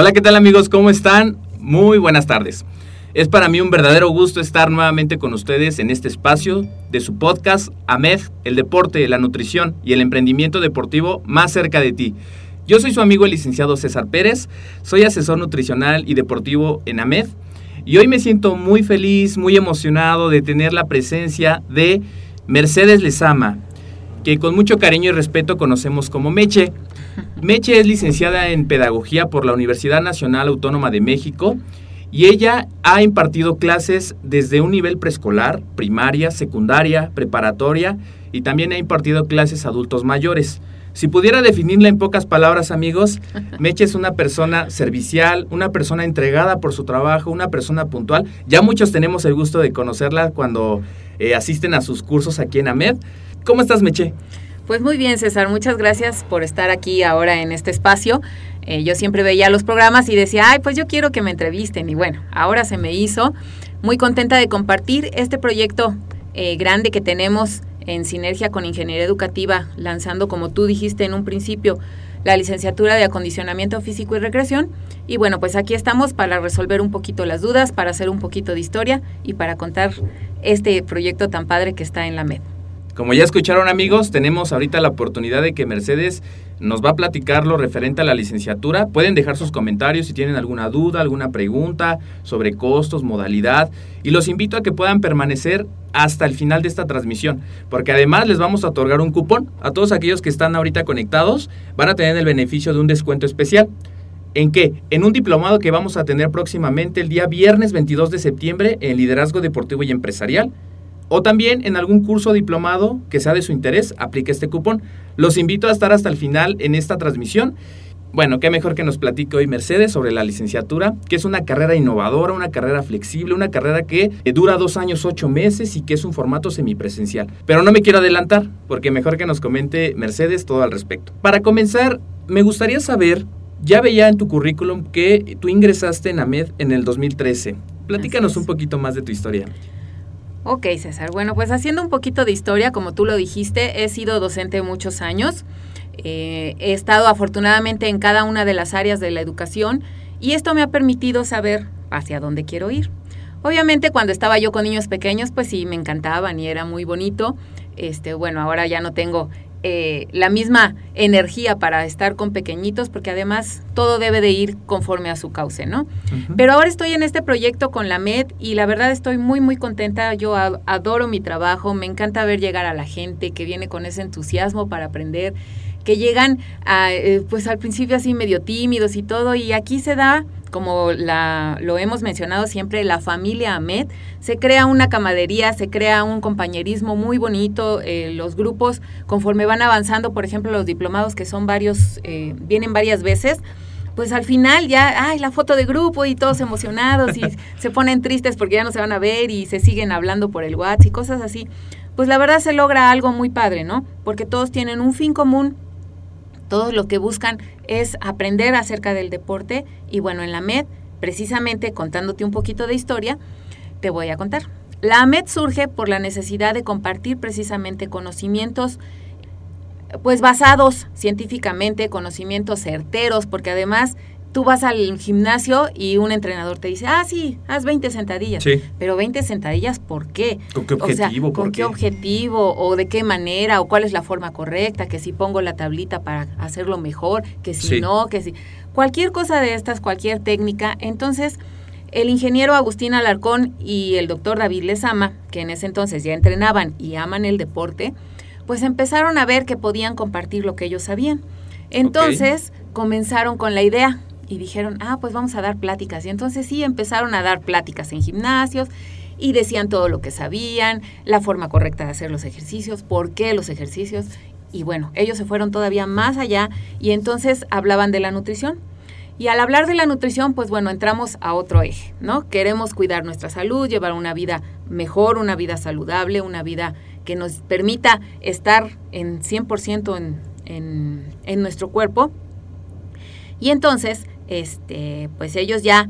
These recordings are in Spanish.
Hola, ¿qué tal amigos? ¿Cómo están? Muy buenas tardes. Es para mí un verdadero gusto estar nuevamente con ustedes en este espacio de su podcast AMED, el deporte, la nutrición y el emprendimiento deportivo más cerca de ti. Yo soy su amigo el licenciado César Pérez, soy asesor nutricional y deportivo en AMED y hoy me siento muy feliz, muy emocionado de tener la presencia de Mercedes Lezama, que con mucho cariño y respeto conocemos como Meche. Meche es licenciada en Pedagogía por la Universidad Nacional Autónoma de México y ella ha impartido clases desde un nivel preescolar, primaria, secundaria, preparatoria y también ha impartido clases a adultos mayores. Si pudiera definirla en pocas palabras, amigos, Meche es una persona servicial, una persona entregada por su trabajo, una persona puntual. Ya muchos tenemos el gusto de conocerla cuando eh, asisten a sus cursos aquí en AMED. ¿Cómo estás, Meche? Pues muy bien, César, muchas gracias por estar aquí ahora en este espacio. Eh, yo siempre veía los programas y decía, ay, pues yo quiero que me entrevisten. Y bueno, ahora se me hizo. Muy contenta de compartir este proyecto eh, grande que tenemos en sinergia con Ingeniería Educativa, lanzando, como tú dijiste en un principio, la licenciatura de acondicionamiento físico y recreación. Y bueno, pues aquí estamos para resolver un poquito las dudas, para hacer un poquito de historia y para contar este proyecto tan padre que está en la MED. Como ya escucharon amigos, tenemos ahorita la oportunidad de que Mercedes nos va a platicar lo referente a la licenciatura. Pueden dejar sus comentarios si tienen alguna duda, alguna pregunta sobre costos, modalidad. Y los invito a que puedan permanecer hasta el final de esta transmisión, porque además les vamos a otorgar un cupón. A todos aquellos que están ahorita conectados van a tener el beneficio de un descuento especial. ¿En qué? En un diplomado que vamos a tener próximamente el día viernes 22 de septiembre en Liderazgo Deportivo y Empresarial o también en algún curso diplomado que sea de su interés, aplique este cupón. Los invito a estar hasta el final en esta transmisión. Bueno, qué mejor que nos platique hoy Mercedes sobre la licenciatura, que es una carrera innovadora, una carrera flexible, una carrera que dura dos años, ocho meses y que es un formato semipresencial. Pero no me quiero adelantar, porque mejor que nos comente Mercedes todo al respecto. Para comenzar, me gustaría saber, ya veía en tu currículum que tú ingresaste en AMED en el 2013. Platícanos un poquito más de tu historia. Ok, César. Bueno, pues haciendo un poquito de historia, como tú lo dijiste, he sido docente muchos años. Eh, he estado afortunadamente en cada una de las áreas de la educación y esto me ha permitido saber hacia dónde quiero ir. Obviamente cuando estaba yo con niños pequeños, pues sí, me encantaban y era muy bonito. Este, bueno, ahora ya no tengo eh, la misma energía para estar con pequeñitos, porque además todo debe de ir conforme a su cauce, ¿no? Pero ahora estoy en este proyecto con la MED y la verdad estoy muy, muy contenta. Yo adoro mi trabajo, me encanta ver llegar a la gente que viene con ese entusiasmo para aprender, que llegan a, eh, pues al principio así medio tímidos y todo, y aquí se da como la, lo hemos mencionado siempre, la familia Ahmed, se crea una camadería, se crea un compañerismo muy bonito, eh, los grupos conforme van avanzando, por ejemplo, los diplomados que son varios, eh, vienen varias veces, pues al final ya, ay, la foto de grupo y todos emocionados y se ponen tristes porque ya no se van a ver y se siguen hablando por el WhatsApp y cosas así, pues la verdad se logra algo muy padre, ¿no? Porque todos tienen un fin común, todos lo que buscan es aprender acerca del deporte y bueno, en la MED, precisamente contándote un poquito de historia, Te voy a contar. La AMED surge por la necesidad de compartir precisamente conocimientos pues basados científicamente, conocimientos certeros, porque además tú vas al gimnasio y un entrenador te dice, ah, sí, haz 20 sentadillas. Sí. Pero 20 sentadillas, ¿por qué? ¿Con qué O sea, objetivo? ¿Con ¿Por qué qué? objetivo? ¿O de qué manera? ¿O cuál es la forma correcta? Que si pongo la tablita para hacerlo mejor, que si Sí. no, que si... Cualquier cosa de estas, cualquier técnica. Entonces, el ingeniero Agustín Alarcón y el doctor David Lezama, que en ese entonces ya entrenaban y aman el deporte, pues empezaron a ver que podían compartir lo que ellos sabían. Entonces comenzaron con la idea y dijeron, ah, pues vamos a dar pláticas. Y entonces sí, empezaron a dar pláticas en gimnasios y decían todo lo que sabían, la forma correcta de hacer los ejercicios, por qué los ejercicios. Y bueno, ellos se fueron todavía más allá y entonces hablaban de la nutrición. Y al hablar de la nutrición, pues bueno, entramos a otro eje, ¿no? Queremos cuidar nuestra salud, llevar una vida mejor, una vida saludable, una vida que nos permita estar en 100% en, en, en nuestro cuerpo. Y entonces, este, pues ellos ya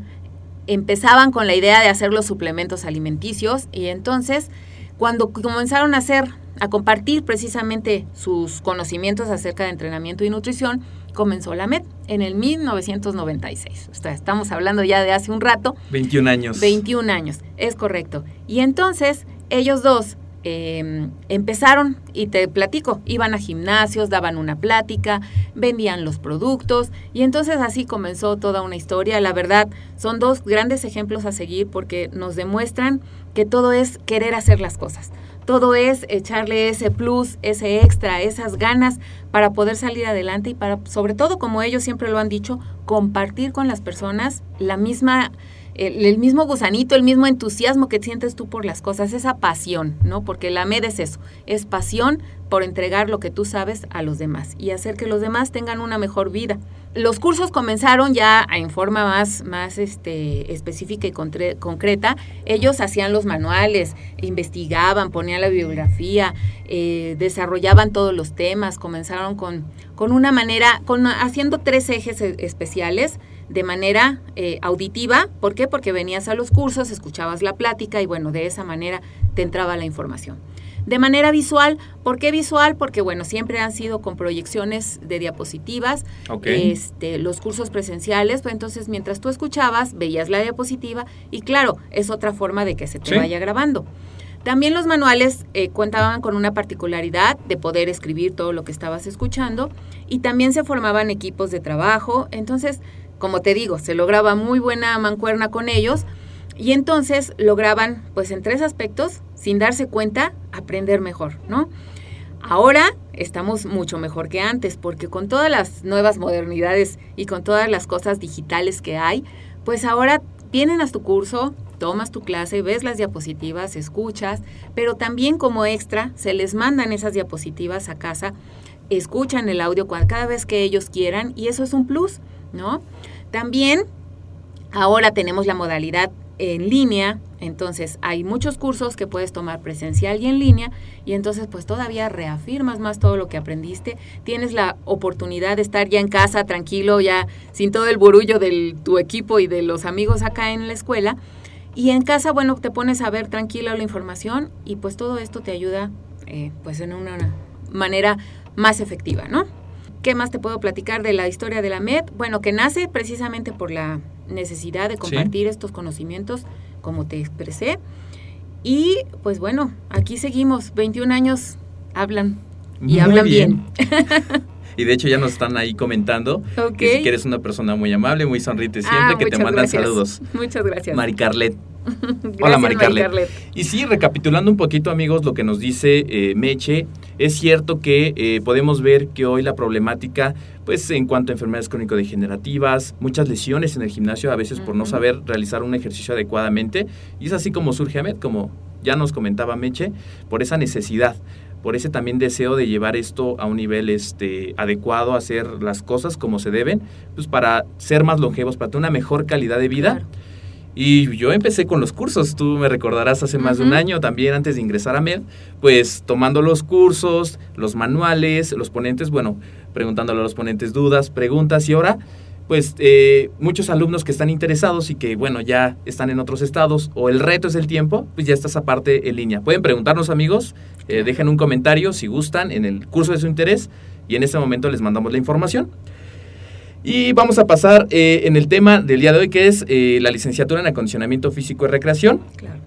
empezaban con la idea de hacer los suplementos alimenticios y entonces cuando comenzaron a hacer a compartir precisamente sus conocimientos acerca de entrenamiento y nutrición, comenzó la MED en el 1996. O sea, estamos hablando ya de hace un rato. 21 años. 21 años, es correcto. Y entonces ellos dos eh, empezaron, y te platico, iban a gimnasios, daban una plática, vendían los productos, y entonces así comenzó toda una historia. La verdad, son dos grandes ejemplos a seguir porque nos demuestran que todo es querer hacer las cosas. Todo es echarle ese plus, ese extra, esas ganas para poder salir adelante y para, sobre todo, como ellos siempre lo han dicho, compartir con las personas la misma el, mismo gusanito, el mismo entusiasmo que sientes tú por las cosas, esa pasión, ¿no? Porque la MED es eso, es pasión por entregar lo que tú sabes a los demás y hacer que los demás tengan una mejor vida. Los cursos comenzaron ya en forma más, más este, específica y concreta. Ellos hacían los manuales, investigaban, ponían la bibliografía, eh, desarrollaban todos los temas, comenzaron con, con una manera, con, haciendo tres ejes especiales de manera eh, auditiva. ¿Por qué? Porque venías a los cursos, escuchabas la plática y bueno, de esa manera te entraba la información. De manera visual, ¿por qué visual? Porque bueno, siempre han sido con proyecciones de diapositivas, okay. este, los cursos presenciales, pues entonces mientras tú escuchabas, veías la diapositiva y claro, es otra forma de que se te ¿Sí? vaya grabando. También los manuales eh, contaban con una particularidad de poder escribir todo lo que estabas escuchando y también se formaban equipos de trabajo, entonces como te digo, se lograba muy buena mancuerna con ellos y entonces lograban, pues en tres aspectos, sin darse cuenta, aprender mejor, ¿no? Ahora estamos mucho mejor que antes porque con todas las nuevas modernidades y con todas las cosas digitales que hay, pues ahora vienen a tu curso, tomas tu clase, ves las diapositivas, escuchas, pero también como extra se les mandan esas diapositivas a casa, escuchan el audio cada vez que ellos quieran y eso es un plus. ¿No? También ahora tenemos la modalidad en línea, entonces hay muchos cursos que puedes tomar presencial y en línea y entonces pues todavía reafirmas más todo lo que aprendiste, tienes la oportunidad de estar ya en casa tranquilo, ya sin todo el burullo de tu equipo y de los amigos acá en la escuela y en casa, bueno, te pones a ver tranquilo la información y pues todo esto te ayuda eh, pues en una manera más efectiva, ¿no? ¿Qué más te puedo platicar de la historia de la MED? Bueno, que nace precisamente por la necesidad de compartir sí. estos conocimientos, como te expresé. Y pues bueno, aquí seguimos, 21 años hablan y muy hablan bien. bien. y de hecho ya nos están ahí comentando okay. que si que eres una persona muy amable, muy sonrite siempre, ah, que te mandan gracias. saludos. Muchas gracias. Mari Carlet. Gracias, Hola Mari Carlet. Carlet. Y sí, recapitulando un poquito amigos lo que nos dice eh, Meche, es cierto que eh, podemos ver que hoy la problemática, pues en cuanto a enfermedades crónico-degenerativas, muchas lesiones en el gimnasio a veces uh -huh. por no saber realizar un ejercicio adecuadamente, y es así como surge Ahmed, como ya nos comentaba Meche, por esa necesidad por ese también deseo de llevar esto a un nivel este, adecuado, hacer las cosas como se deben, pues para ser más longevos, para tener una mejor calidad de vida. Claro. Y yo empecé con los cursos, tú me recordarás hace más uh -huh. de un año también antes de ingresar a MED, pues tomando los cursos, los manuales, los ponentes, bueno, preguntándole a los ponentes dudas, preguntas y ahora pues eh, muchos alumnos que están interesados y que bueno ya están en otros estados o el reto es el tiempo, pues ya está esa parte en línea. Pueden preguntarnos amigos, eh, dejen un comentario si gustan en el curso de su interés y en este momento les mandamos la información. Y vamos a pasar eh, en el tema del día de hoy que es la licenciatura en acondicionamiento físico y recreación. Claro.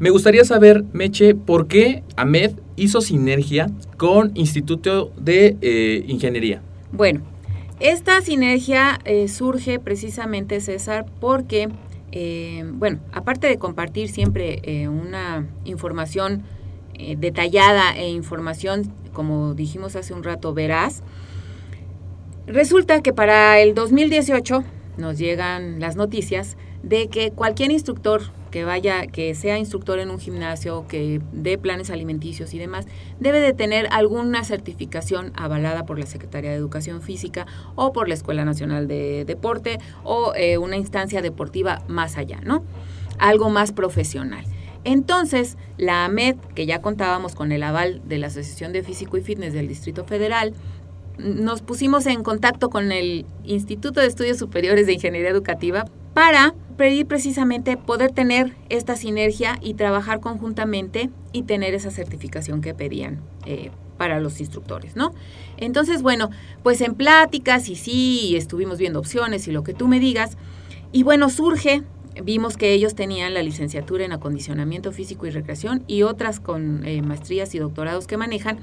Me gustaría saber, Meche, por qué AMED hizo sinergia con Instituto de Ingeniería. Bueno, esta sinergia eh, surge precisamente, César, porque, eh, bueno, aparte de compartir siempre eh, una información detallada e información, como dijimos hace un rato, veraz, resulta que para el 2018 nos llegan las noticias de que cualquier instructor que vaya, que sea instructor en un gimnasio, que dé planes alimenticios y demás, debe de tener alguna certificación avalada por la Secretaría de Educación Física o por la Escuela Nacional de Deporte o eh, una instancia deportiva más allá, ¿no? Algo más profesional. Entonces, la AMED, que ya contábamos con el aval de la Asociación de Físico y Fitness del Distrito Federal, nos pusimos en contacto con el Instituto de Estudios Superiores de Ingeniería Educativa para pedir precisamente poder tener esta sinergia y trabajar conjuntamente y tener esa certificación que pedían eh, para los instructores, ¿no? Entonces, bueno, pues en pláticas y sí, estuvimos viendo opciones y lo que tú me digas, y bueno, surge, vimos que ellos tenían la licenciatura en acondicionamiento físico y recreación y otras con eh, maestrías y doctorados que manejan,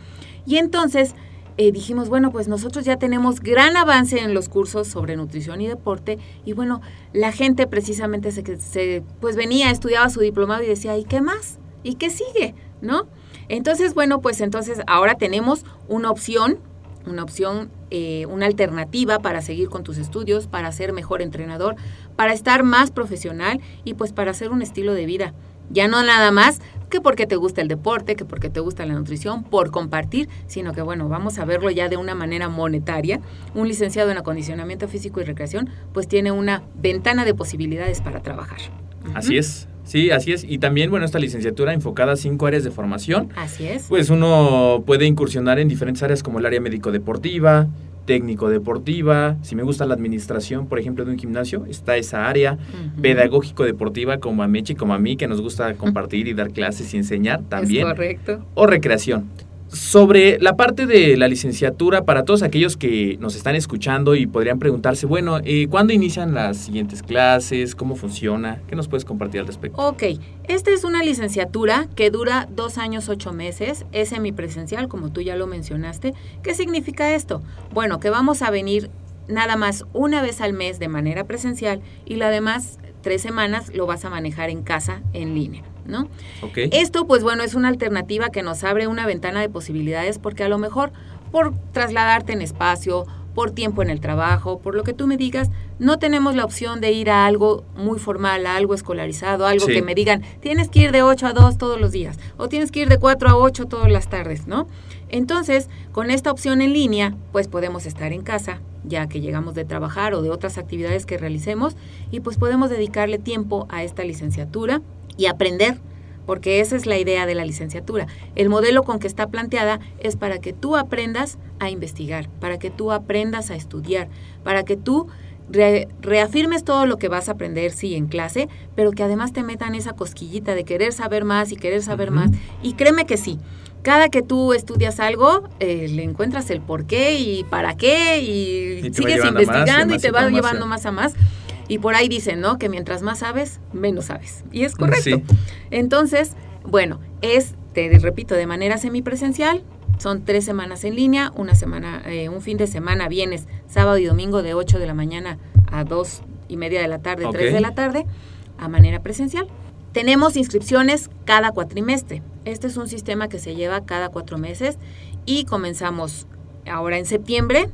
y entonces eh, dijimos, bueno, pues nosotros ya tenemos gran avance en los cursos sobre nutrición y deporte y bueno, la gente precisamente se, se pues venía, estudiaba su diplomado y decía, ¿y qué más? ¿Y qué sigue? ¿No? Entonces, bueno, pues entonces ahora tenemos una opción, una opción, eh, una alternativa para seguir con tus estudios, para ser mejor entrenador, para estar más profesional y pues para hacer un estilo de vida. Ya no nada más que porque te gusta el deporte, que porque te gusta la nutrición, por compartir, sino que bueno, vamos a verlo ya de una manera monetaria. Un licenciado en acondicionamiento físico y recreación pues tiene una ventana de posibilidades para trabajar. Así es. Sí, así es. Y también, bueno, esta licenciatura enfocada a cinco áreas de formación. Así es. Pues uno puede incursionar en diferentes áreas como el área médico-deportiva, técnico deportiva, si me gusta la administración, por ejemplo, de un gimnasio, está esa área, pedagógico deportiva como a Mechi, como a mí, que nos gusta compartir y dar clases y enseñar también. correcto. O recreación. Sobre la parte de la licenciatura, para todos aquellos que nos están escuchando y podrían preguntarse, bueno, eh, ¿cuándo inician las siguientes clases? ¿Cómo funciona? ¿Qué nos puedes compartir al respecto? Ok, esta es una licenciatura que dura dos años, ocho meses, es semipresencial, como tú ya lo mencionaste. ¿Qué significa esto? Bueno, que vamos a venir nada más una vez al mes de manera presencial y la demás tres semanas lo vas a manejar en casa en línea. ¿No? Esto, pues bueno, es una alternativa que nos abre una ventana de posibilidades porque a lo mejor por trasladarte en espacio, por tiempo en el trabajo, por lo que tú me digas, no tenemos la opción de ir a algo muy formal, a algo escolarizado, algo que me digan, tienes que ir de 8 a 2 todos los días o tienes que ir de 4 a 8 todas las tardes, ¿no? Entonces, con esta opción en línea, pues podemos estar en casa, ya que llegamos de trabajar o de otras actividades que realicemos, y pues podemos dedicarle tiempo a esta licenciatura y aprender, porque esa es la idea de la licenciatura. El modelo con que está planteada es para que tú aprendas a investigar, para que tú aprendas a estudiar, para que tú reafirmes todo lo que vas a aprender, sí, en clase, pero que además te metan esa cosquillita de querer saber más y querer saber más. Y créeme que sí, cada que tú estudias algo, eh, le encuentras el por qué y para qué y, sigues investigando y te va llevando más a más. Y por ahí dicen, ¿no? Que mientras más sabes, menos sabes. Y es correcto. Entonces, bueno, es, te repito, de manera semipresencial. Son tres semanas en línea, una semana, eh, un fin de semana, vienes sábado y domingo de 8 de la mañana a 2 y media de la tarde, 3 de la tarde, a manera presencial. Tenemos inscripciones cada cuatrimestre. Este es un sistema que se lleva cada cuatro meses y comenzamos ahora en septiembre,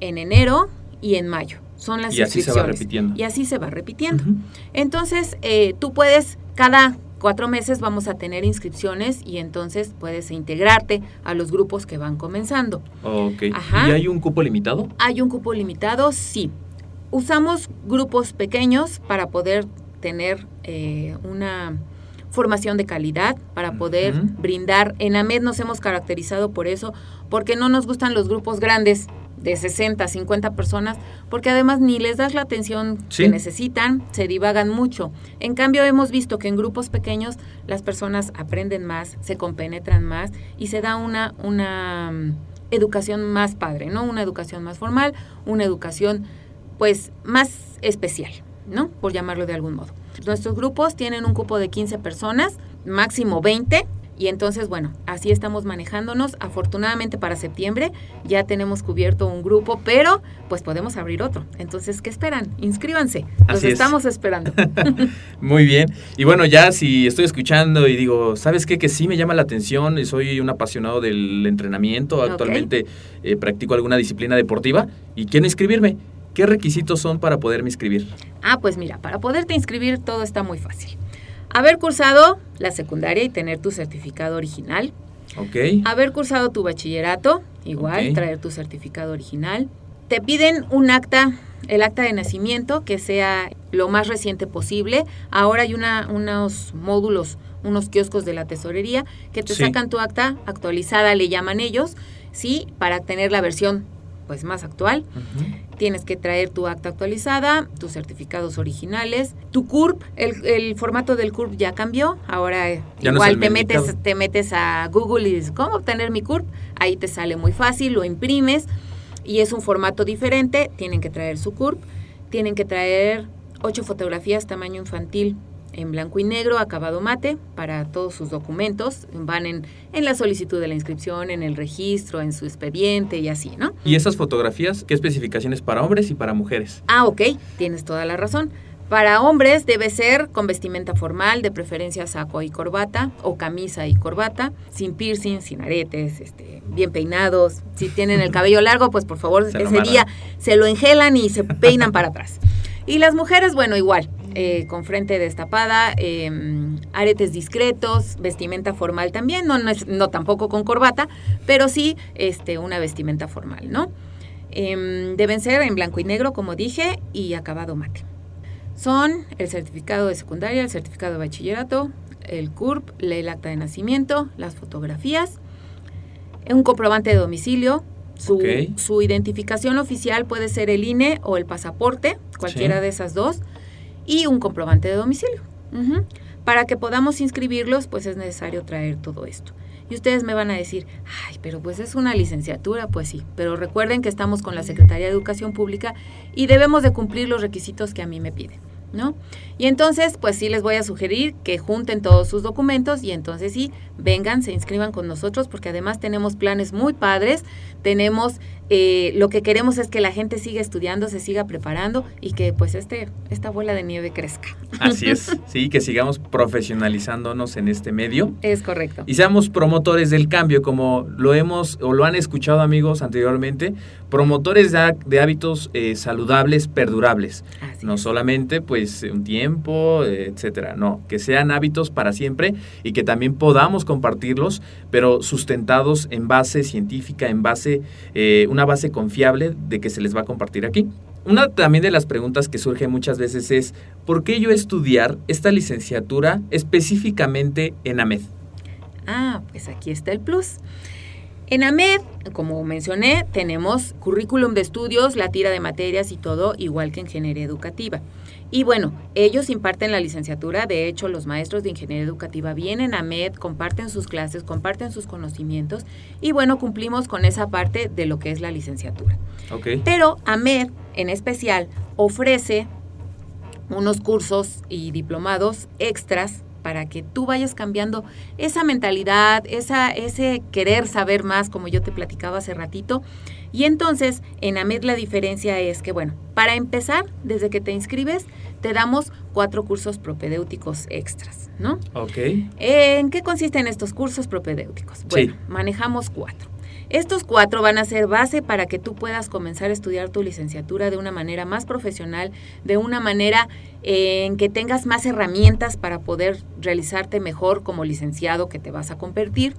en enero y en mayo son las y así se va repitiendo. Y así se va repitiendo. Entonces, eh, tú puedes, cada cuatro meses vamos a tener inscripciones y entonces puedes integrarte a los grupos que van comenzando. Ok. ¿Y hay un cupo limitado? Hay un cupo limitado, sí. Usamos grupos pequeños para poder tener eh, una formación de calidad, para poder brindar. En AMED nos hemos caracterizado por eso, porque no nos gustan los grupos grandes de 60, 50 personas, porque además ni les das la atención Sí. que necesitan, se divagan mucho. En cambio, hemos visto que en grupos pequeños las personas aprenden más, se compenetran más y se da una, una mm, educación más padre, ¿no? Una educación más formal, una educación pues más especial, ¿no? Por llamarlo de algún modo. Nuestros grupos tienen un cupo de 15 personas, máximo 20, y entonces, bueno, así estamos manejándonos. Afortunadamente para septiembre ya tenemos cubierto un grupo, pero pues podemos abrir otro. Entonces, ¿qué esperan? Inscríbanse. Los Así es. estamos esperando. Muy bien. Y bueno, ya si estoy escuchando y digo, ¿sabes qué? Que sí me llama la atención y soy un apasionado del entrenamiento. Actualmente eh, practico alguna disciplina deportiva y quiero inscribirme. ¿Qué requisitos son para poderme inscribir? Ah, pues mira, para poderte inscribir todo está muy fácil. Haber cursado la secundaria y tener tu certificado original. ¿Ok? Haber cursado tu bachillerato, igual, traer tu certificado original. Te piden un acta, el acta de nacimiento, que sea lo más reciente posible. Ahora hay una, unos módulos, unos kioscos de la tesorería que te Sí. sacan tu acta actualizada, le llaman ellos, ¿sí? Para tener la versión pues más actual. Ujú. Tienes que traer tu acta actualizada, tus certificados originales, tu CURP, el, el formato del CURP ya cambió, ahora Ya igual te medicado. metes, te metes a Google y dices, ¿cómo obtener mi CURP? Ahí te sale muy fácil, lo imprimes y es un formato diferente, tienen que traer su CURP, tienen que traer ocho fotografías tamaño infantil en blanco y negro, acabado mate, para todos sus documentos, van en, en la solicitud de la inscripción, en el registro, en su expediente y así, ¿no? ¿Y esas fotografías, qué especificaciones para hombres y para mujeres? Ah, ok, tienes toda la razón. Para hombres debe ser con vestimenta formal, de preferencia saco y corbata, o camisa y corbata, sin piercing, sin aretes, este, bien peinados. Si tienen el cabello largo, pues por favor, Se lo ese día se lo engelan y se peinan para atrás. Y las mujeres, bueno, igual, eh, con frente destapada, eh, aretes discretos, vestimenta formal también, no, no, es- no tampoco con corbata, pero sí este, una vestimenta formal, ¿no? Em, deben ser en blanco y negro, como dije, y acabado mate. Son el certificado de secundaria, el certificado de bachillerato, el CURP, el acta de nacimiento, las fotografías, un comprobante de domicilio, su, su identificación oficial puede ser el INE o el pasaporte, cualquiera Sí. de esas dos, y un comprobante de domicilio. Para que podamos inscribirlos, pues es necesario traer todo esto. Y ustedes me van a decir, ay, pero pues es una licenciatura, pues sí, pero recuerden que estamos con la Secretaría de Educación Pública y debemos de cumplir los requisitos que a mí me piden, ¿no? Y entonces, pues sí les voy a sugerir que junten todos sus documentos y entonces sí, vengan, se inscriban con nosotros porque además tenemos planes muy padres, tenemos, eh, lo que queremos es que la gente siga estudiando, se siga preparando y que pues este, esta bola de nieve crezca. Así es, sí, que sigamos profesionalizándonos en este medio. Es correcto. y seamos promotores del cambio, como lo hemos o lo han escuchado amigos anteriormente, promotores de, de hábitos eh, saludables, perdurables. Así No es. solamente pues un tiempo, eh, etcétera, no, que sean hábitos para siempre y que también podamos compartirlos, pero sustentados en base científica, en base, eh, una base confiable de que se les va a compartir aquí. Una también de las preguntas que surge muchas veces es, ¿por qué yo estudiar esta licenciatura específicamente en AMED? Ah, pues aquí está el plus. En AMED, como mencioné, tenemos currículum de estudios, la tira de materias y todo, igual que ingeniería educativa. Y bueno, ellos imparten la licenciatura, de hecho los maestros de ingeniería educativa vienen a AMED, comparten sus clases, comparten sus conocimientos y bueno, cumplimos con esa parte de lo que es la licenciatura. Pero AMED en especial ofrece unos cursos y diplomados extras para que tú vayas cambiando esa mentalidad, esa, ese querer saber más, como yo te platicaba hace ratito. Y entonces, en AMED la diferencia es que, bueno, para empezar, desde que te inscribes, te damos cuatro cursos propedéuticos extras, ¿no? Ok. ¿En qué consisten estos cursos propedéuticos? Bueno, Sí. manejamos cuatro. Estos cuatro van a ser base para que tú puedas comenzar a estudiar tu licenciatura de una manera más profesional, de una manera eh, en que tengas más herramientas para poder realizarte mejor como licenciado que te vas a convertir.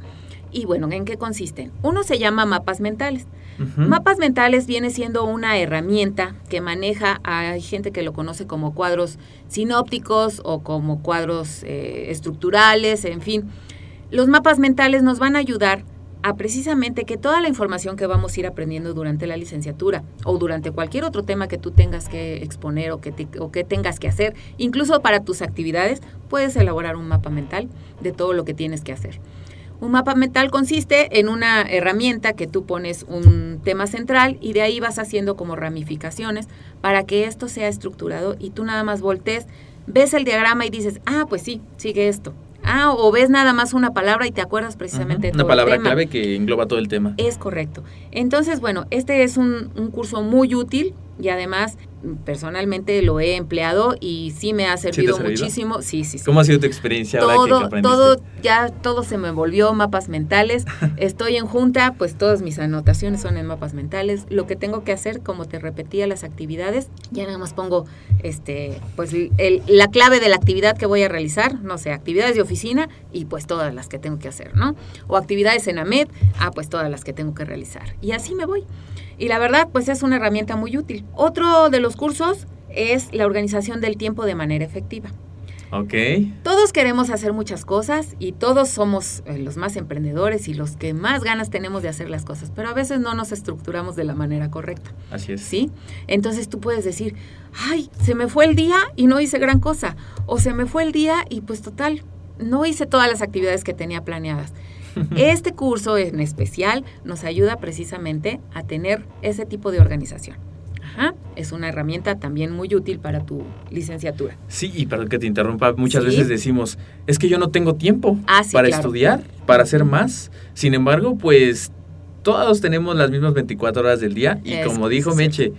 Y bueno, ¿en qué consisten? Uno se llama mapas mentales. Mapas mentales viene siendo una herramienta que maneja, hay gente que lo conoce como cuadros sinópticos o como cuadros eh, estructurales, en fin. Los mapas mentales nos van a ayudar precisamente que toda la información que vamos a ir aprendiendo durante la licenciatura o durante cualquier otro tema que tú tengas que exponer o que, o que tengas que hacer, incluso para tus actividades, puedes elaborar un mapa mental de todo lo que tienes que hacer. Un mapa mental consiste en una herramienta que tú pones un tema central y de ahí vas haciendo como ramificaciones para que esto sea estructurado y tú nada más voltees, ves el diagrama y dices, ah, pues sí, sigue esto. Ah, o ves nada más una palabra y te acuerdas precisamente de Una palabra clave que engloba todo el tema. Es correcto. Entonces, bueno, este es un, un curso muy útil y además personalmente lo he empleado y sí me ha servido, muchísimo. Sí, sí, sí. ¿Cómo ha sido tu experiencia todo, Todo, ya todo se me volvió mapas mentales. Estoy en junta, pues todas mis anotaciones son en mapas mentales. Lo que tengo que hacer, como te repetía las actividades, ya nada más pongo este, pues el, la clave de la actividad que voy a realizar, no sé, actividades de oficina y pues todas las que tengo que hacer, ¿no? O actividades en AMED, ah, pues todas las que tengo que realizar. Y así me voy. Y la verdad, pues es una herramienta muy útil. Otro de los cursos es la organización del tiempo de manera efectiva. Ok. Todos queremos hacer muchas cosas y todos somos eh, los más emprendedores y los que más ganas tenemos de hacer las cosas, pero a veces no nos estructuramos de la manera correcta. Así es. ¿Sí? Entonces tú puedes decir, ay, se me fue el día y no hice gran cosa. O se me fue el día y pues total, no hice todas las actividades que tenía planeadas. Este curso en especial nos ayuda precisamente a tener ese tipo de organización. Es una herramienta también muy útil para tu licenciatura. Sí, y perdón que te interrumpa, muchas veces decimos, es que yo no tengo tiempo ah, para estudiar, para hacer más. Sin embargo, pues todos tenemos las mismas 24 horas del día y como dijo Meche,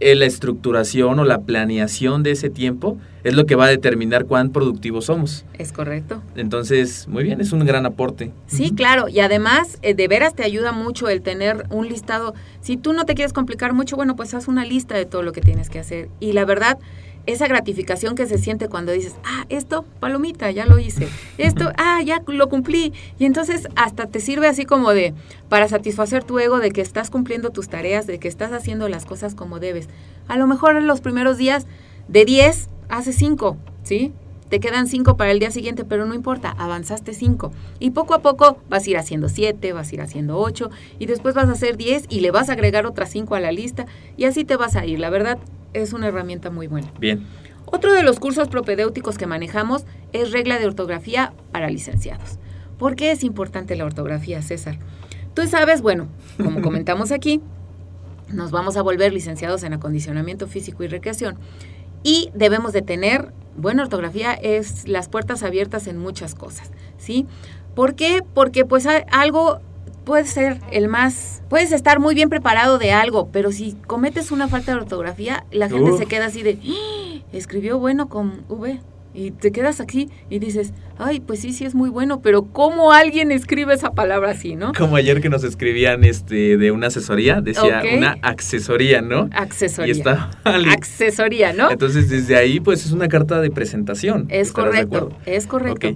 eh, la estructuración o la planeación de ese tiempo es lo que va a determinar cuán productivos somos. Es correcto. Entonces, muy bien, es un gran aporte. Sí, claro, y además eh, de veras te ayuda mucho el tener un listado. Si tú no te quieres complicar mucho, bueno, pues haz una lista de todo lo que tienes que hacer. Y la verdad, esa gratificación que se siente cuando dices, ah, esto, palomita, ya lo hice, esto, ah, ya lo cumplí. Y entonces hasta te sirve así como de, para satisfacer tu ego de que estás cumpliendo tus tareas, de que estás haciendo las cosas como debes. A lo mejor en los primeros días de 10, haces 5, ¿sí? Te quedan 5 para el día siguiente, pero no importa, avanzaste 5. Y poco a poco vas a ir haciendo 7, vas a ir haciendo 8, y después vas a hacer 10 y le vas a agregar otras 5 a la lista, y así te vas a ir. La verdad, es una herramienta muy buena. Bien. Otro de los cursos propedéuticos que manejamos es regla de ortografía para licenciados. ¿Por qué es importante la ortografía, César? Tú sabes, bueno, como comentamos aquí, nos vamos a volver licenciados en acondicionamiento físico y recreación y debemos de tener buena ortografía es las puertas abiertas en muchas cosas, ¿sí? ¿Por qué? Porque pues algo puedes ser el más, puedes estar muy bien preparado de algo, pero si cometes una falta de ortografía, la gente se queda así de, ¡Ah! escribió bueno con V. Y te quedas aquí y dices, ay, pues sí, sí es muy bueno, pero ¿cómo alguien escribe esa palabra así, no? Como ayer que nos escribían este de una asesoría, decía una accesoría, ¿no? Accesoría. Y está Accesoría, ¿no? Entonces, desde ahí, pues es una carta de presentación. Es correcto, es correcto.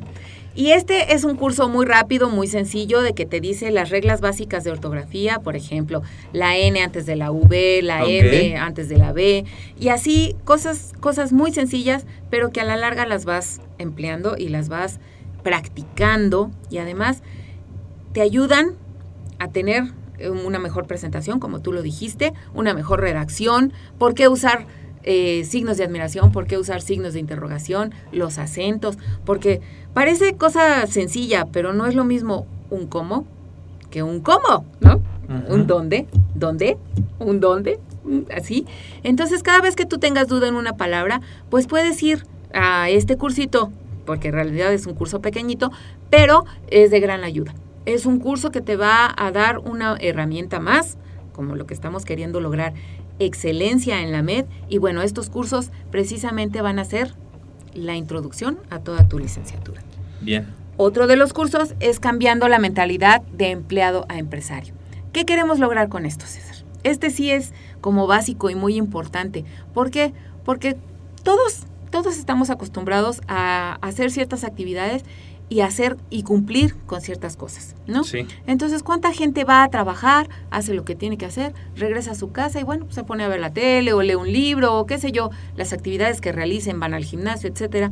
Y este es un curso muy rápido, muy sencillo, de que te dice las reglas básicas de ortografía, por ejemplo, la N antes de la V, la M antes de la B, y así cosas, cosas muy sencillas, pero que a la larga las vas empleando y las vas practicando y además te ayudan a tener una mejor presentación, como tú lo dijiste, una mejor redacción, por qué usar eh, signos de admiración, por qué usar signos de interrogación, los acentos, porque parece cosa sencilla, pero no es lo mismo un cómo que un cómo, ¿no? Un dónde, dónde, un dónde, así. Entonces, cada vez que tú tengas duda en una palabra, pues puedes ir a este cursito, porque en realidad es un curso pequeñito, pero es de gran ayuda. Es un curso que te va a dar una herramienta más, como lo que estamos queriendo lograr excelencia en la MED y bueno, estos cursos precisamente van a ser la introducción a toda tu licenciatura. Bien. Otro de los cursos es cambiando la mentalidad de empleado a empresario. ¿Qué queremos lograr con esto, César? Este sí es como básico y muy importante. ¿Por qué? Porque todos, todos estamos acostumbrados a hacer ciertas actividades y hacer y cumplir con ciertas cosas, ¿no? Sí. Entonces, ¿cuánta gente va a trabajar, hace lo que tiene que hacer, regresa a su casa y bueno, se pone a ver la tele o lee un libro o qué sé yo, las actividades que realicen, van al gimnasio, etcétera?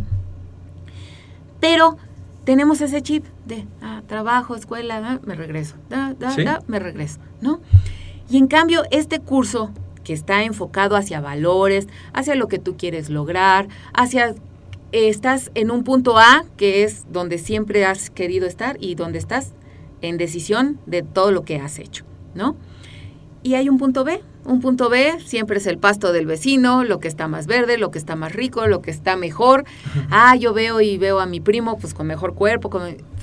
Pero tenemos ese chip de ah, trabajo, escuela, me regreso, da, da, da, me regreso, ¿no? Y en cambio, este curso que está enfocado hacia valores, hacia lo que tú quieres lograr, hacia estás en un punto A, que es donde siempre has querido estar y donde estás en decisión de todo lo que has hecho, ¿no? Y hay un punto B. Un punto B siempre es el pasto del vecino, lo que está más verde, lo que está más rico, lo que está mejor. Ah, yo veo y veo a mi primo pues con mejor cuerpo.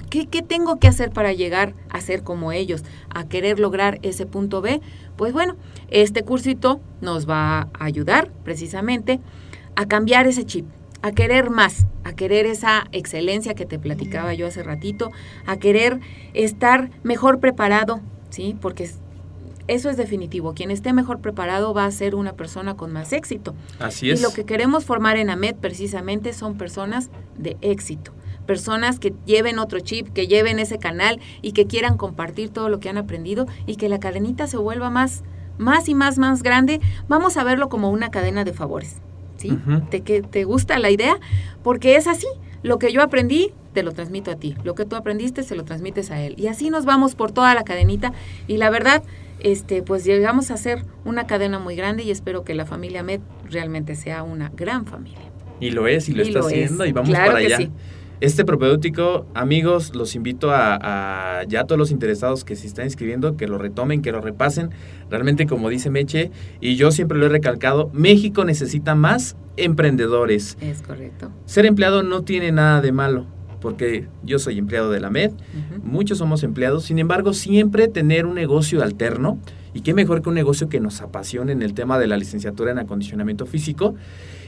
¿Qué, ¿Qué tengo que hacer para llegar a ser como ellos, a querer lograr ese punto B? Pues bueno, este cursito nos va a ayudar precisamente a cambiar ese chip, a querer más, a querer esa excelencia que te platicaba yo hace ratito, a querer estar mejor preparado, ¿sí? Porque eso es definitivo. Quien esté mejor preparado va a ser una persona con más éxito. Así es. Y lo que queremos formar en AMED precisamente son personas de éxito. Personas que lleven otro chip, que lleven ese canal y que quieran compartir todo lo que han aprendido y que la cadenita se vuelva más, más y más, más grande. Vamos a verlo como una cadena de favores. ¿Te, que, ¿Te gusta la idea? Porque es así. Lo que yo aprendí, te lo transmito a ti. Lo que tú aprendiste, se lo transmites a él. Y así nos vamos por toda la cadenita. Y la verdad, este, pues llegamos a ser una cadena muy grande y espero que la familia Med realmente sea una gran familia. Y lo es, y lo está haciendo, y vamos para allá. Este propedéutico, amigos, los invito a, a, ya todos los interesados que se están inscribiendo, que lo retomen, que lo repasen. Realmente, como dice Meche, y yo siempre lo he recalcado, México necesita más emprendedores. Es correcto. Ser empleado no tiene nada de malo, porque yo soy empleado de la MED, muchos somos empleados, sin embargo, siempre tener un negocio alterno, y qué mejor que un negocio que nos apasione en el tema de la licenciatura en acondicionamiento físico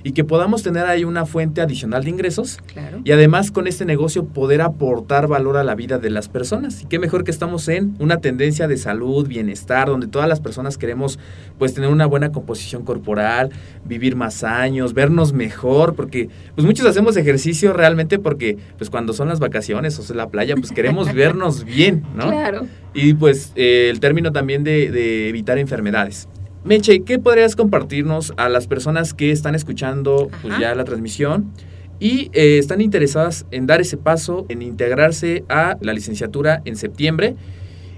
y que podamos tener ahí una fuente adicional de ingresos y además con este negocio poder aportar valor a la vida de las personas. Y qué mejor que estamos en una tendencia de salud, bienestar, donde todas las personas queremos pues tener una buena composición corporal, vivir más años, vernos mejor, porque pues muchos hacemos ejercicio realmente porque pues cuando son las vacaciones o sea la playa pues queremos vernos bien, ¿no? Claro. Y pues eh, el término también de, de evitar enfermedades. Meche, ¿qué podrías compartirnos a las personas que están escuchando pues, ya la transmisión y eh, están interesadas en dar ese paso, en integrarse a la licenciatura en septiembre?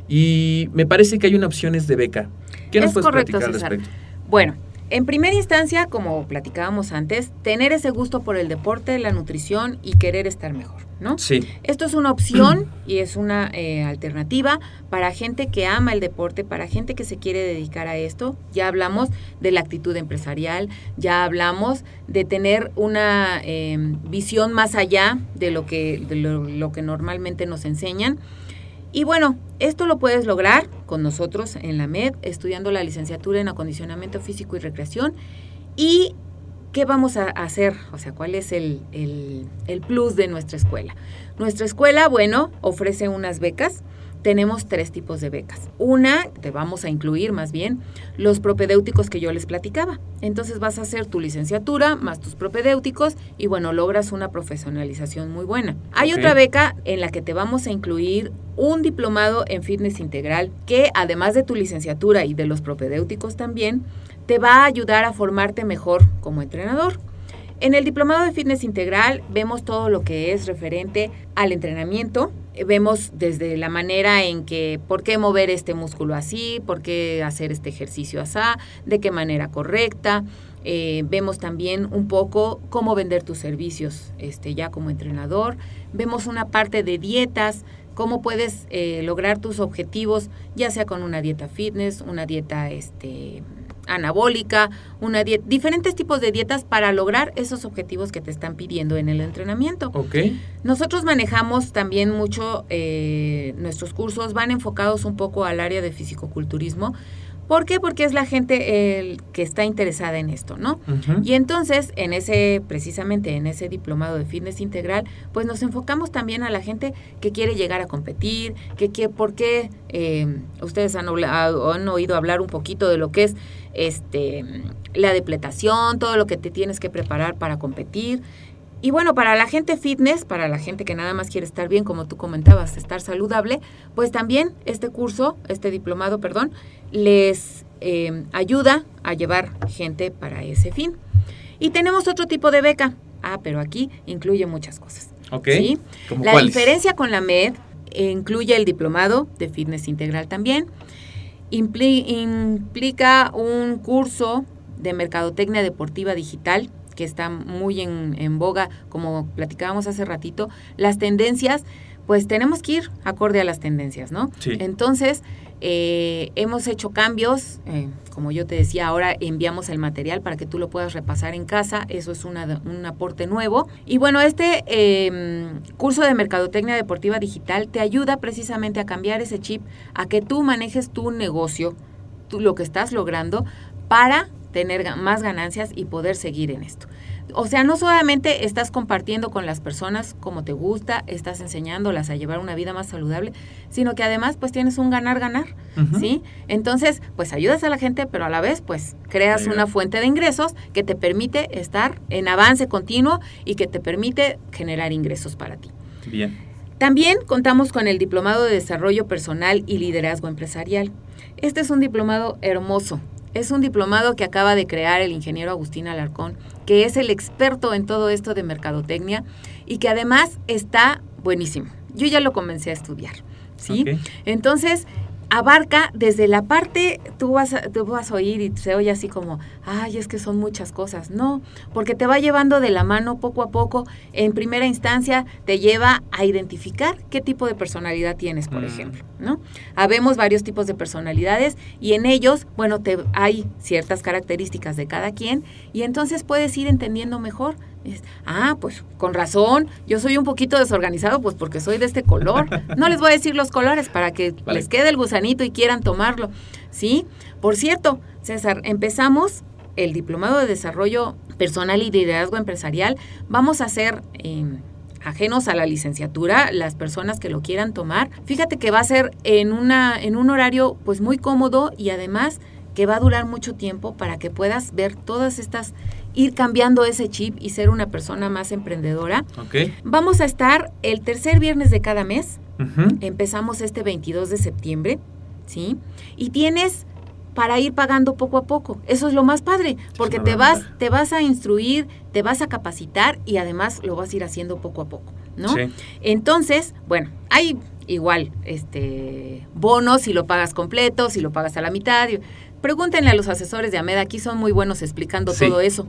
Y me parece que hay una opciones de beca. ¿Qué nos puedes platicar al respecto? Bueno, en primera instancia, como platicábamos antes, tener ese gusto por el deporte, la nutrición y querer estar mejor, ¿no? Sí. Esto es una opción y es una eh, alternativa para gente que ama el deporte, para gente que se quiere dedicar a esto. Ya hablamos de la actitud empresarial, ya hablamos de tener una em, visión más allá de lo que, de lo que normalmente nos enseñan. Y bueno, esto lo puedes lograr con nosotros en la MED, estudiando la licenciatura en acondicionamiento físico y recreación. ¿Y qué vamos a hacer? O sea, ¿cuál es el, el plus de nuestra escuela? Nuestra escuela, bueno, ofrece unas becas tenemos tres tipos de becas. Una, te vamos a incluir más bien los propedéuticos que yo les platicaba. Entonces vas a hacer tu licenciatura más tus propedéuticos y bueno, logras una profesionalización muy buena. Hay otra beca en la que te vamos a incluir un diplomado en fitness integral que además de tu licenciatura y de los propedéuticos también, te va a ayudar a formarte mejor como entrenador. En el diplomado de fitness integral vemos todo lo que es referente al entrenamiento, vemos desde la manera en que por qué mover este músculo así, por qué hacer este ejercicio así, de qué manera correcta. Eh, vemos también un poco cómo vender tus servicios este, ya como entrenador. Vemos una parte de dietas, cómo puedes eh, lograr tus objetivos, ya sea con una dieta fitness, una dieta este, anabólica, una dieta, diferentes tipos de dietas para lograr esos objetivos que te están pidiendo en el entrenamiento. Okay. Nosotros manejamos también mucho, eh, nuestros cursos van enfocados un poco al área de fisicoculturismo, ¿Por qué? Porque es la gente el que está interesada en esto, ¿no? Y entonces, en ese, precisamente en ese diplomado de fitness integral, pues nos enfocamos también a la gente que quiere llegar a competir, que, quiere, ¿por qué? Eh, ustedes han, han oído hablar un poquito de lo que es este la depletación, todo lo que te tienes que preparar para competir. Y bueno, para la gente fitness, para la gente que nada más quiere estar bien, como tú comentabas, estar saludable, pues también este curso, este diplomado, perdón, les eh, ayuda a llevar gente para ese fin. Y tenemos otro tipo de beca. Ah, pero aquí incluye muchas cosas. Ok. ¿sí? ¿Cómo La diferencia con la MED incluye el diplomado de fitness integral también. Impli- implica un curso de mercadotecnia deportiva digital que está muy en, en boga, como platicábamos hace ratito. Las tendencias, pues tenemos que ir acorde a las tendencias, ¿no? Sí. Entonces, eh, hemos hecho cambios, eh, como yo te decía, ahora enviamos el material para que tú lo puedas repasar en casa, eso es una- un aporte nuevo. Y bueno, este eh, curso de Mercadotecnia Deportiva Digital te ayuda precisamente a cambiar ese chip, a que tú manejes tu negocio, tú, lo que estás logrando, para tener más ganancias y poder seguir en esto. O sea, no solamente estás compartiendo con las personas como te gusta, estás enseñándolas a llevar una vida más saludable, sino que además pues tienes un ganar-ganar. ¿sí? Entonces, pues ayudas a la gente, pero a la vez pues creas Ayuda. una fuente de ingresos que te permite estar en avance continuo y que te permite generar ingresos para ti. Bien. También contamos con el Diplomado de Desarrollo Personal y Liderazgo Empresarial. Este es un diplomado hermoso. Es un diplomado que acaba de crear el ingeniero Agustín Alarcón, que es el experto en todo esto de mercadotecnia y que además está buenísimo. Yo ya lo comencé a estudiar, ¿sí? Entonces, abarca desde la parte, tú vas, a, tú vas a oír y se oye así como, ay, es que son muchas cosas. No, porque te va llevando de la mano poco a poco. En primera instancia, te lleva a identificar qué tipo de personalidad tienes, por Mm. ejemplo, ¿no? Habemos varios tipos de personalidades y en ellos, bueno, te, hay ciertas características de cada quien y entonces puedes ir entendiendo mejor. Ah, pues con razón, yo soy un poquito desorganizado, pues porque soy de este color. No les voy a decir los colores para que Vale. les quede el gusanito y quieran tomarlo, ¿sí? Por cierto, César, empezamos el Diplomado de Desarrollo Personal y Liderazgo Empresarial. Vamos a hacer... eh, ajenos a la licenciatura, las personas que lo quieran tomar. Fíjate que va a ser en una en un horario pues muy cómodo y además que va a durar mucho tiempo para que puedas ver todas estas ir cambiando ese chip y ser una persona más emprendedora. Ok. Vamos a estar el tercer viernes de cada mes. Empezamos este 22 de septiembre, ¿sí? Y tienes para ir pagando poco a poco. Eso es lo más padre, porque te vas, te vas a instruir, te vas a capacitar y además lo vas a ir haciendo poco a poco, ¿no? Sí. Entonces, bueno, hay igual este bonos si lo pagas completo, si lo pagas a la mitad. Pregúntenle a los asesores de AMED, aquí son muy buenos explicando Sí. todo eso.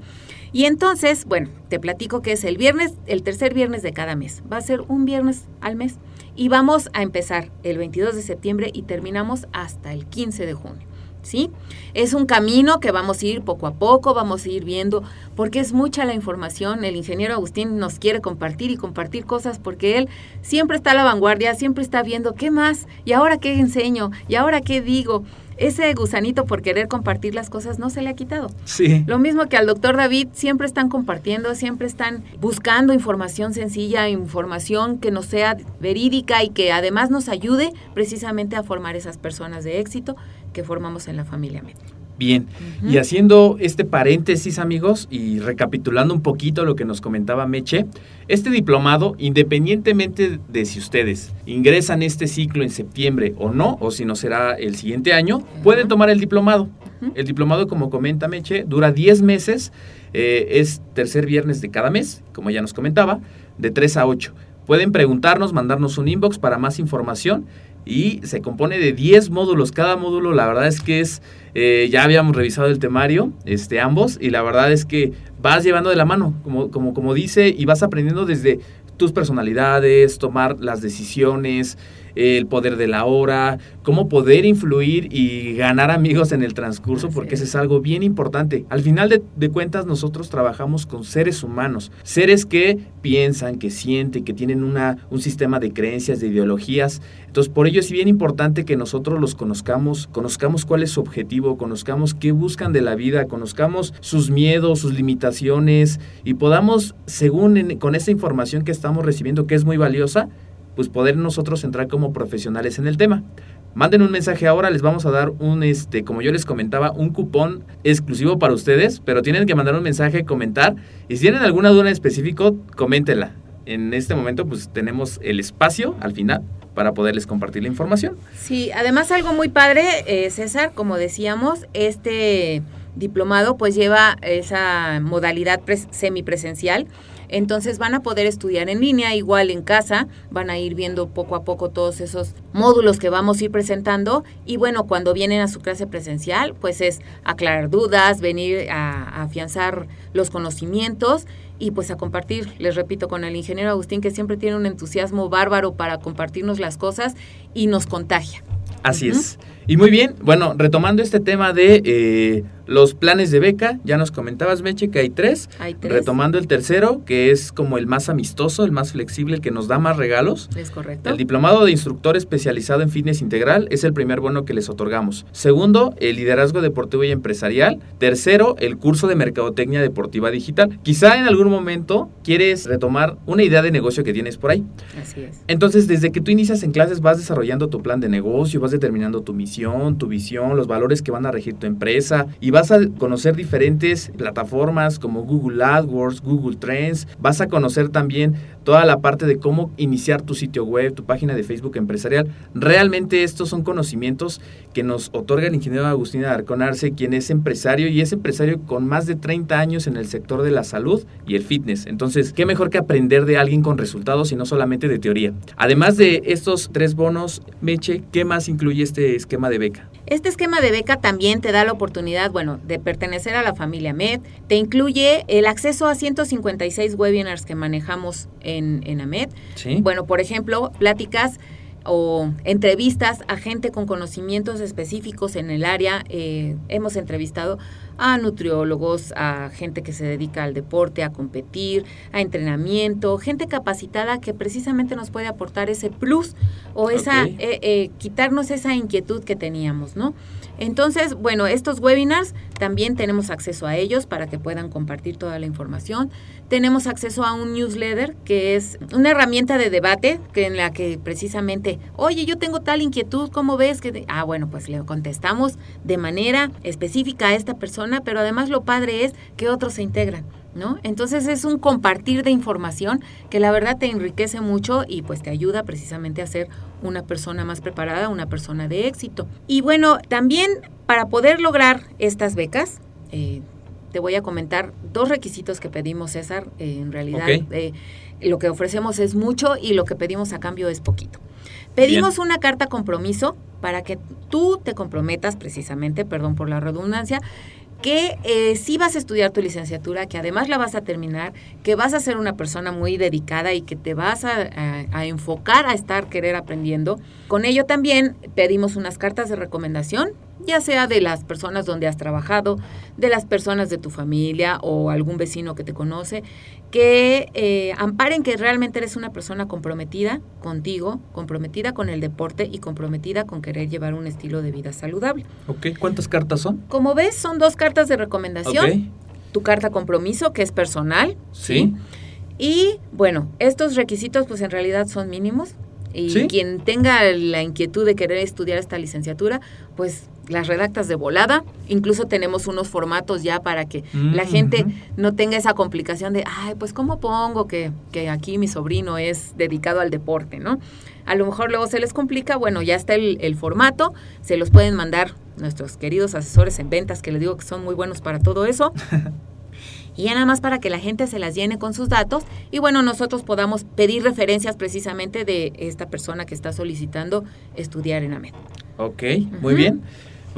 Y entonces, bueno, te platico que es el viernes, el tercer viernes de cada mes. Va a ser un viernes al mes. Y vamos a empezar el 22 de septiembre y terminamos hasta el 15 de junio. ¿Sí? Es un camino que vamos a ir poco a poco, vamos a ir viendo, porque es mucha la información. El ingeniero Agustín nos quiere compartir y compartir cosas porque él siempre está a la vanguardia, siempre está viendo qué más, y ahora qué enseño, y ahora qué digo. Ese gusanito por querer compartir las cosas no se le ha quitado. Sí. Lo mismo que al doctor David, siempre están compartiendo, siempre están buscando información sencilla, información que nos sea verídica y que además nos ayude precisamente a formar esas personas de éxito que formamos en la familia Med. Bien, y haciendo este paréntesis amigos y recapitulando un poquito lo que nos comentaba Meche, este diplomado, independientemente de si ustedes ingresan este ciclo en septiembre o no, o si no será el siguiente año, pueden tomar el diplomado. El diplomado, como comenta Meche, dura 10 meses, eh, es tercer viernes de cada mes, como ya nos comentaba, de 3 a 8. Pueden preguntarnos, mandarnos un inbox para más información y se compone de 10 módulos. Cada módulo, la verdad es que es, eh, ya habíamos revisado el temario, este, ambos, y la verdad es que vas llevando de la mano, como, como, como dice, y vas aprendiendo desde tus personalidades, tomar las decisiones, el poder de la hora, cómo poder influir y ganar amigos en el transcurso, porque es. eso es algo bien importante. Al final de, de cuentas, nosotros trabajamos con seres humanos, seres que piensan, que sienten, que tienen una, un sistema de creencias, de ideologías. Entonces, por ello es bien importante que nosotros los conozcamos, conozcamos cuál es su objetivo, conozcamos qué buscan de la vida, conozcamos sus miedos, sus limitaciones y podamos, según en- con esa información que estamos recibiendo, que es muy valiosa, pues poder nosotros entrar como profesionales en el tema. Manden un mensaje ahora, les vamos a dar un, este, como yo les comentaba, un cupón exclusivo para ustedes, pero tienen que mandar un mensaje, comentar, y si tienen alguna duda en específico, coméntenla. En este momento, pues tenemos el espacio al final para poderles compartir la información. Sí, además algo muy padre, eh, César, como decíamos, este diplomado pues lleva esa modalidad pres- semipresencial. Entonces van a poder estudiar en línea, igual en casa, van a ir viendo poco a poco todos esos módulos que vamos a ir presentando y bueno, cuando vienen a su clase presencial, pues es aclarar dudas, venir a, afianzar los conocimientos y pues a compartir, les repito, con el ingeniero Agustín que siempre tiene un entusiasmo bárbaro para compartirnos las cosas y nos contagia. Así es. Y muy bien, bueno, retomando este tema de eh, los planes de beca, ya nos comentabas, Meche, que hay tres. Hay tres. Retomando el tercero, que es como el más amistoso, el más flexible, el que nos da más regalos. Es correcto. El diplomado de instructor especializado en fitness integral es el primer bono que les otorgamos. Segundo, el liderazgo deportivo y empresarial. Tercero, el curso de mercadotecnia deportiva digital. Quizá en algún momento quieres retomar una idea de negocio que tienes por ahí. Así es. Entonces, desde que tú inicias en clases, vas desarrollando tu plan de negocio, vas determinando tu misión, tu visión, los valores que van a regir tu empresa y vas a conocer diferentes plataformas como Google AdWords, Google Trends, vas a conocer también toda la parte de cómo iniciar tu sitio web, tu página de Facebook empresarial. Realmente estos son conocimientos que nos otorga el ingeniero Agustín Arcon Arce, quien es empresario y es empresario con más de 30 años en el sector de la salud y el fitness. Entonces, qué mejor que aprender de alguien con resultados y no solamente de teoría. Además de estos tres bonos, Meche, ¿qué más incluye este esquema de beca? Este esquema de beca también te da la oportunidad, bueno, de pertenecer a la familia MED, te incluye el acceso a 156 webinars que manejamos en, en AMED. Sí. Bueno, por ejemplo, pláticas o entrevistas a gente con conocimientos específicos en el área. Eh, hemos entrevistado a nutriólogos, a gente que se dedica al deporte, a competir, a entrenamiento, gente capacitada que precisamente nos puede aportar ese plus o esa eh, eh, quitarnos esa inquietud que teníamos, ¿no? Entonces, bueno, estos webinars también tenemos acceso a ellos para que puedan compartir toda la información. Tenemos acceso a un newsletter que es una herramienta de debate que en la que precisamente, oye, yo tengo tal inquietud, ¿cómo ves que? te-?" Ah, bueno, pues le contestamos de manera específica a esta persona, pero además lo padre es que otros se integran. ¿No? Entonces es un compartir de información que la verdad te enriquece mucho y pues te ayuda precisamente a ser una persona más preparada, una persona de éxito. Y bueno, también para poder lograr estas becas, eh, te voy a comentar dos requisitos que pedimos, César. Eh, en realidad, eh, lo que ofrecemos es mucho y lo que pedimos a cambio es poquito. Pedimos una carta compromiso para que tú te comprometas precisamente, perdón por la redundancia, que eh, sí vas a estudiar tu licenciatura, que además la vas a terminar, que vas a ser una persona muy dedicada y que te vas a, enfocar a estar querer aprendiendo. Con ello también pedimos unas cartas de recomendación, ya sea de las personas donde has trabajado, de las personas de tu familia o algún vecino que te conoce, que eh, amparen que realmente eres una persona comprometida contigo, comprometida con el deporte y comprometida con querer llevar un estilo de vida saludable. Ok, ¿cuántas cartas son? Como ves, son dos cartas de recomendación. Tu carta compromiso, que es personal. sí. Y bueno, estos requisitos pues en realidad son mínimos. Y Sí. quien tenga la inquietud de querer estudiar esta licenciatura, pues las redactas de volada. Incluso tenemos unos formatos ya para que la Mm, gente ujú. no tenga esa complicación de, ay, pues ¿cómo pongo que, que aquí mi sobrino es dedicado al deporte, ¿no? A lo mejor luego se les complica, bueno, ya está el, el formato, se los pueden mandar nuestros queridos asesores en ventas, que les digo que son muy buenos para todo eso. Y ya nada más para que la gente se las llene con sus datos y bueno, nosotros podamos pedir referencias precisamente de esta persona que está solicitando estudiar en AMED. Ok, muy bien.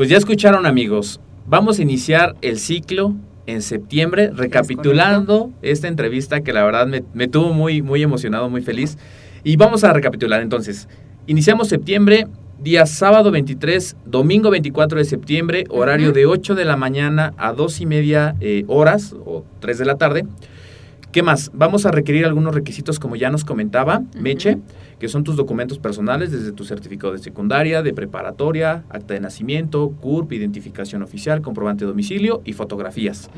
Pues ya escucharon amigos, vamos a iniciar el ciclo en septiembre, recapitulando esta entrevista que la verdad me, me tuvo muy, muy emocionado, muy feliz. Y vamos a recapitular entonces. Iniciamos septiembre, día sábado 23, domingo 24 de septiembre, horario de 8 de la mañana a 2 y media eh, horas o 3 de la tarde. ¿Qué más? Vamos a requerir algunos requisitos, como ya nos comentaba Meche, que son tus documentos personales, desde tu certificado de secundaria, de preparatoria, acta de nacimiento, CURP, identificación oficial, comprobante de domicilio y fotografías.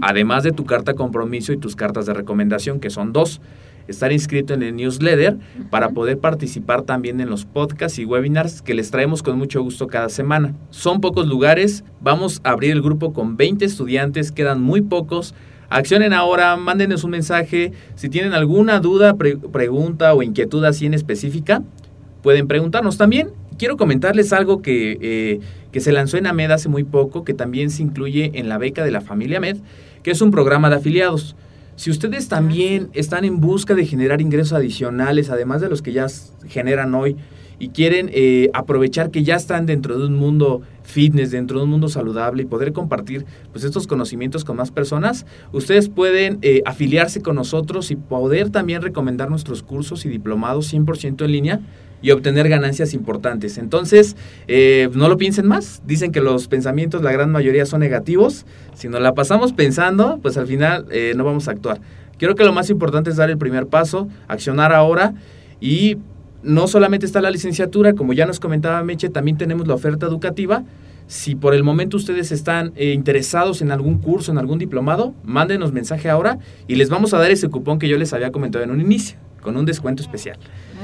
Además de tu carta compromiso y tus cartas de recomendación, que son dos. Estar inscrito en el newsletter para poder participar también en los podcasts y webinars que les traemos con mucho gusto cada semana. Son pocos lugares, vamos a abrir el grupo con 20 estudiantes, quedan muy pocos. Accionen ahora, mándenos un mensaje. Si tienen alguna duda, pre- pregunta o inquietud así en específica, pueden preguntarnos también. Quiero comentarles algo que, eh, que se lanzó en AMED hace muy poco, que también se incluye en la beca de la familia AMED, que es un programa de afiliados. Si ustedes también están en busca de generar ingresos adicionales, además de los que ya generan hoy, y quieren eh, aprovechar que ya están dentro de un mundo fitness, dentro de un mundo saludable y poder compartir pues, estos conocimientos con más personas, ustedes pueden eh, afiliarse con nosotros y poder también recomendar nuestros cursos y diplomados 100% en línea y obtener ganancias importantes. Entonces, eh, no lo piensen más. Dicen que los pensamientos, la gran mayoría, son negativos. Si nos la pasamos pensando, pues al final no vamos a actuar. Creo que lo más importante es dar el primer paso, accionar ahora y no solamente está la licenciatura, como ya nos comentaba Meche, también tenemos la oferta educativa. Si por el momento ustedes están eh, interesados en algún curso, en algún diplomado, mándenos mensaje ahora y les vamos a dar ese cupón que yo les había comentado en un inicio, con un descuento especial.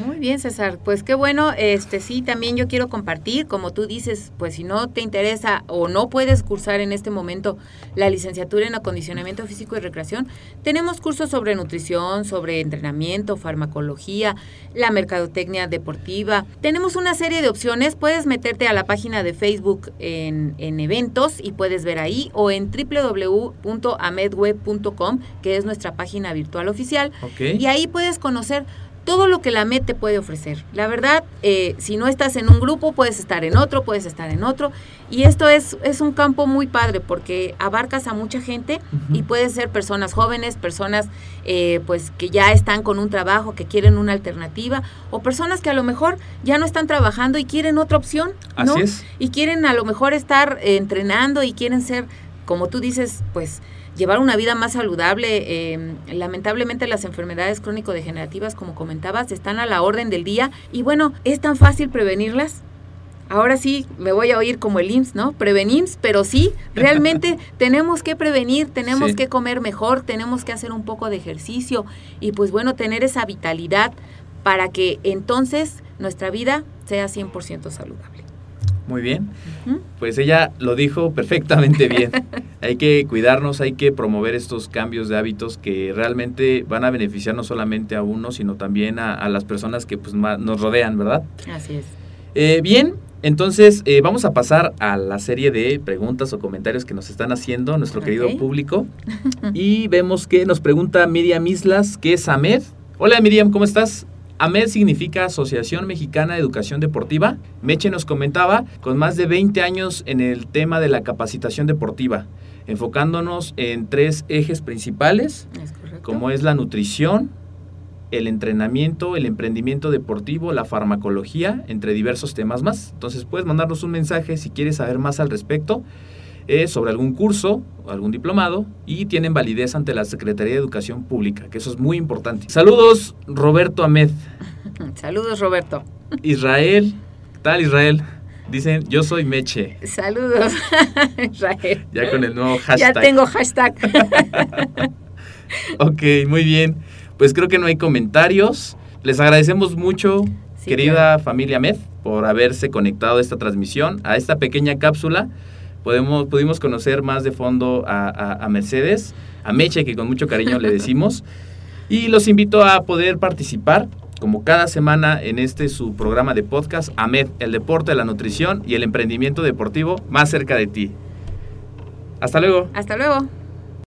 Muy bien, César. Pues qué bueno. Este sí, también yo quiero compartir, como tú dices, pues si no te interesa o no puedes cursar en este momento la licenciatura en acondicionamiento físico y recreación, tenemos cursos sobre nutrición, sobre entrenamiento, farmacología, la mercadotecnia deportiva. Tenemos una serie de opciones. Puedes meterte a la página de Facebook en, en eventos y puedes ver ahí o en www.amedweb.com, que es nuestra página virtual oficial. Y ahí puedes conocer todo lo que la MED te puede ofrecer. La verdad, eh, si no estás en un grupo, puedes estar en otro, puedes estar en otro. Y esto es, es un campo muy padre porque abarcas a mucha gente y pueden ser personas jóvenes, personas eh, pues que ya están con un trabajo, que quieren una alternativa, o personas que a lo mejor ya no están trabajando y quieren otra opción, ¿no? Así es. Y quieren a lo mejor estar eh, entrenando y quieren ser, como tú dices, pues llevar una vida más saludable. Em, lamentablemente las enfermedades crónico-degenerativas, como comentabas, están a la orden del día y bueno, es tan fácil prevenirlas. Ahora sí, me voy a oír como el IMSS, ¿no? Prevenims, pero sí, realmente tenemos que prevenir, tenemos que comer mejor, tenemos que hacer un poco de ejercicio y pues bueno, tener esa vitalidad para que entonces nuestra vida sea 100% saludable. Muy bien. Pues ella lo dijo perfectamente bien. hay que cuidarnos, hay que promover estos cambios de hábitos que realmente van a beneficiar no solamente a uno, sino también a, las personas que pues, nos rodean, ¿verdad? Así es. Eh, bien, entonces eh, vamos a pasar a la serie de preguntas o comentarios que nos están haciendo nuestro querido público. y vemos que nos pregunta Miriam Islas, que es Ahmed. Hola Miriam, ¿cómo estás? AMED significa Asociación Mexicana de Educación Deportiva. Meche nos comentaba, con más de 20 años en el tema de la capacitación deportiva, enfocándonos en tres ejes principales, como es la nutrición, el entrenamiento, el emprendimiento deportivo, la farmacología, entre diversos temas más. Entonces puedes mandarnos un mensaje si quieres saber más al respecto sobre algún curso o algún diplomado y tienen validez ante la Secretaría de Educación Pública, que eso es muy importante. Saludos, Roberto Ahmed. Saludos, Roberto. Israel, ¿qué tal Israel? Dicen, yo soy Meche. Saludos, Israel. Ya con el nuevo hashtag. Ya tengo hashtag. ok, muy bien. Pues creo que no hay comentarios. Les agradecemos mucho, querida familia Med, por haberse conectado a esta transmisión, a esta pequeña cápsula Podemos, pudimos conocer más de fondo a, Mercedes, a Meche, que con mucho cariño le decimos. Y los invito a poder participar, como cada semana, en este su programa de podcast, AMED, el deporte, la nutrición y el emprendimiento deportivo más cerca de ti. Hasta luego. Hasta luego.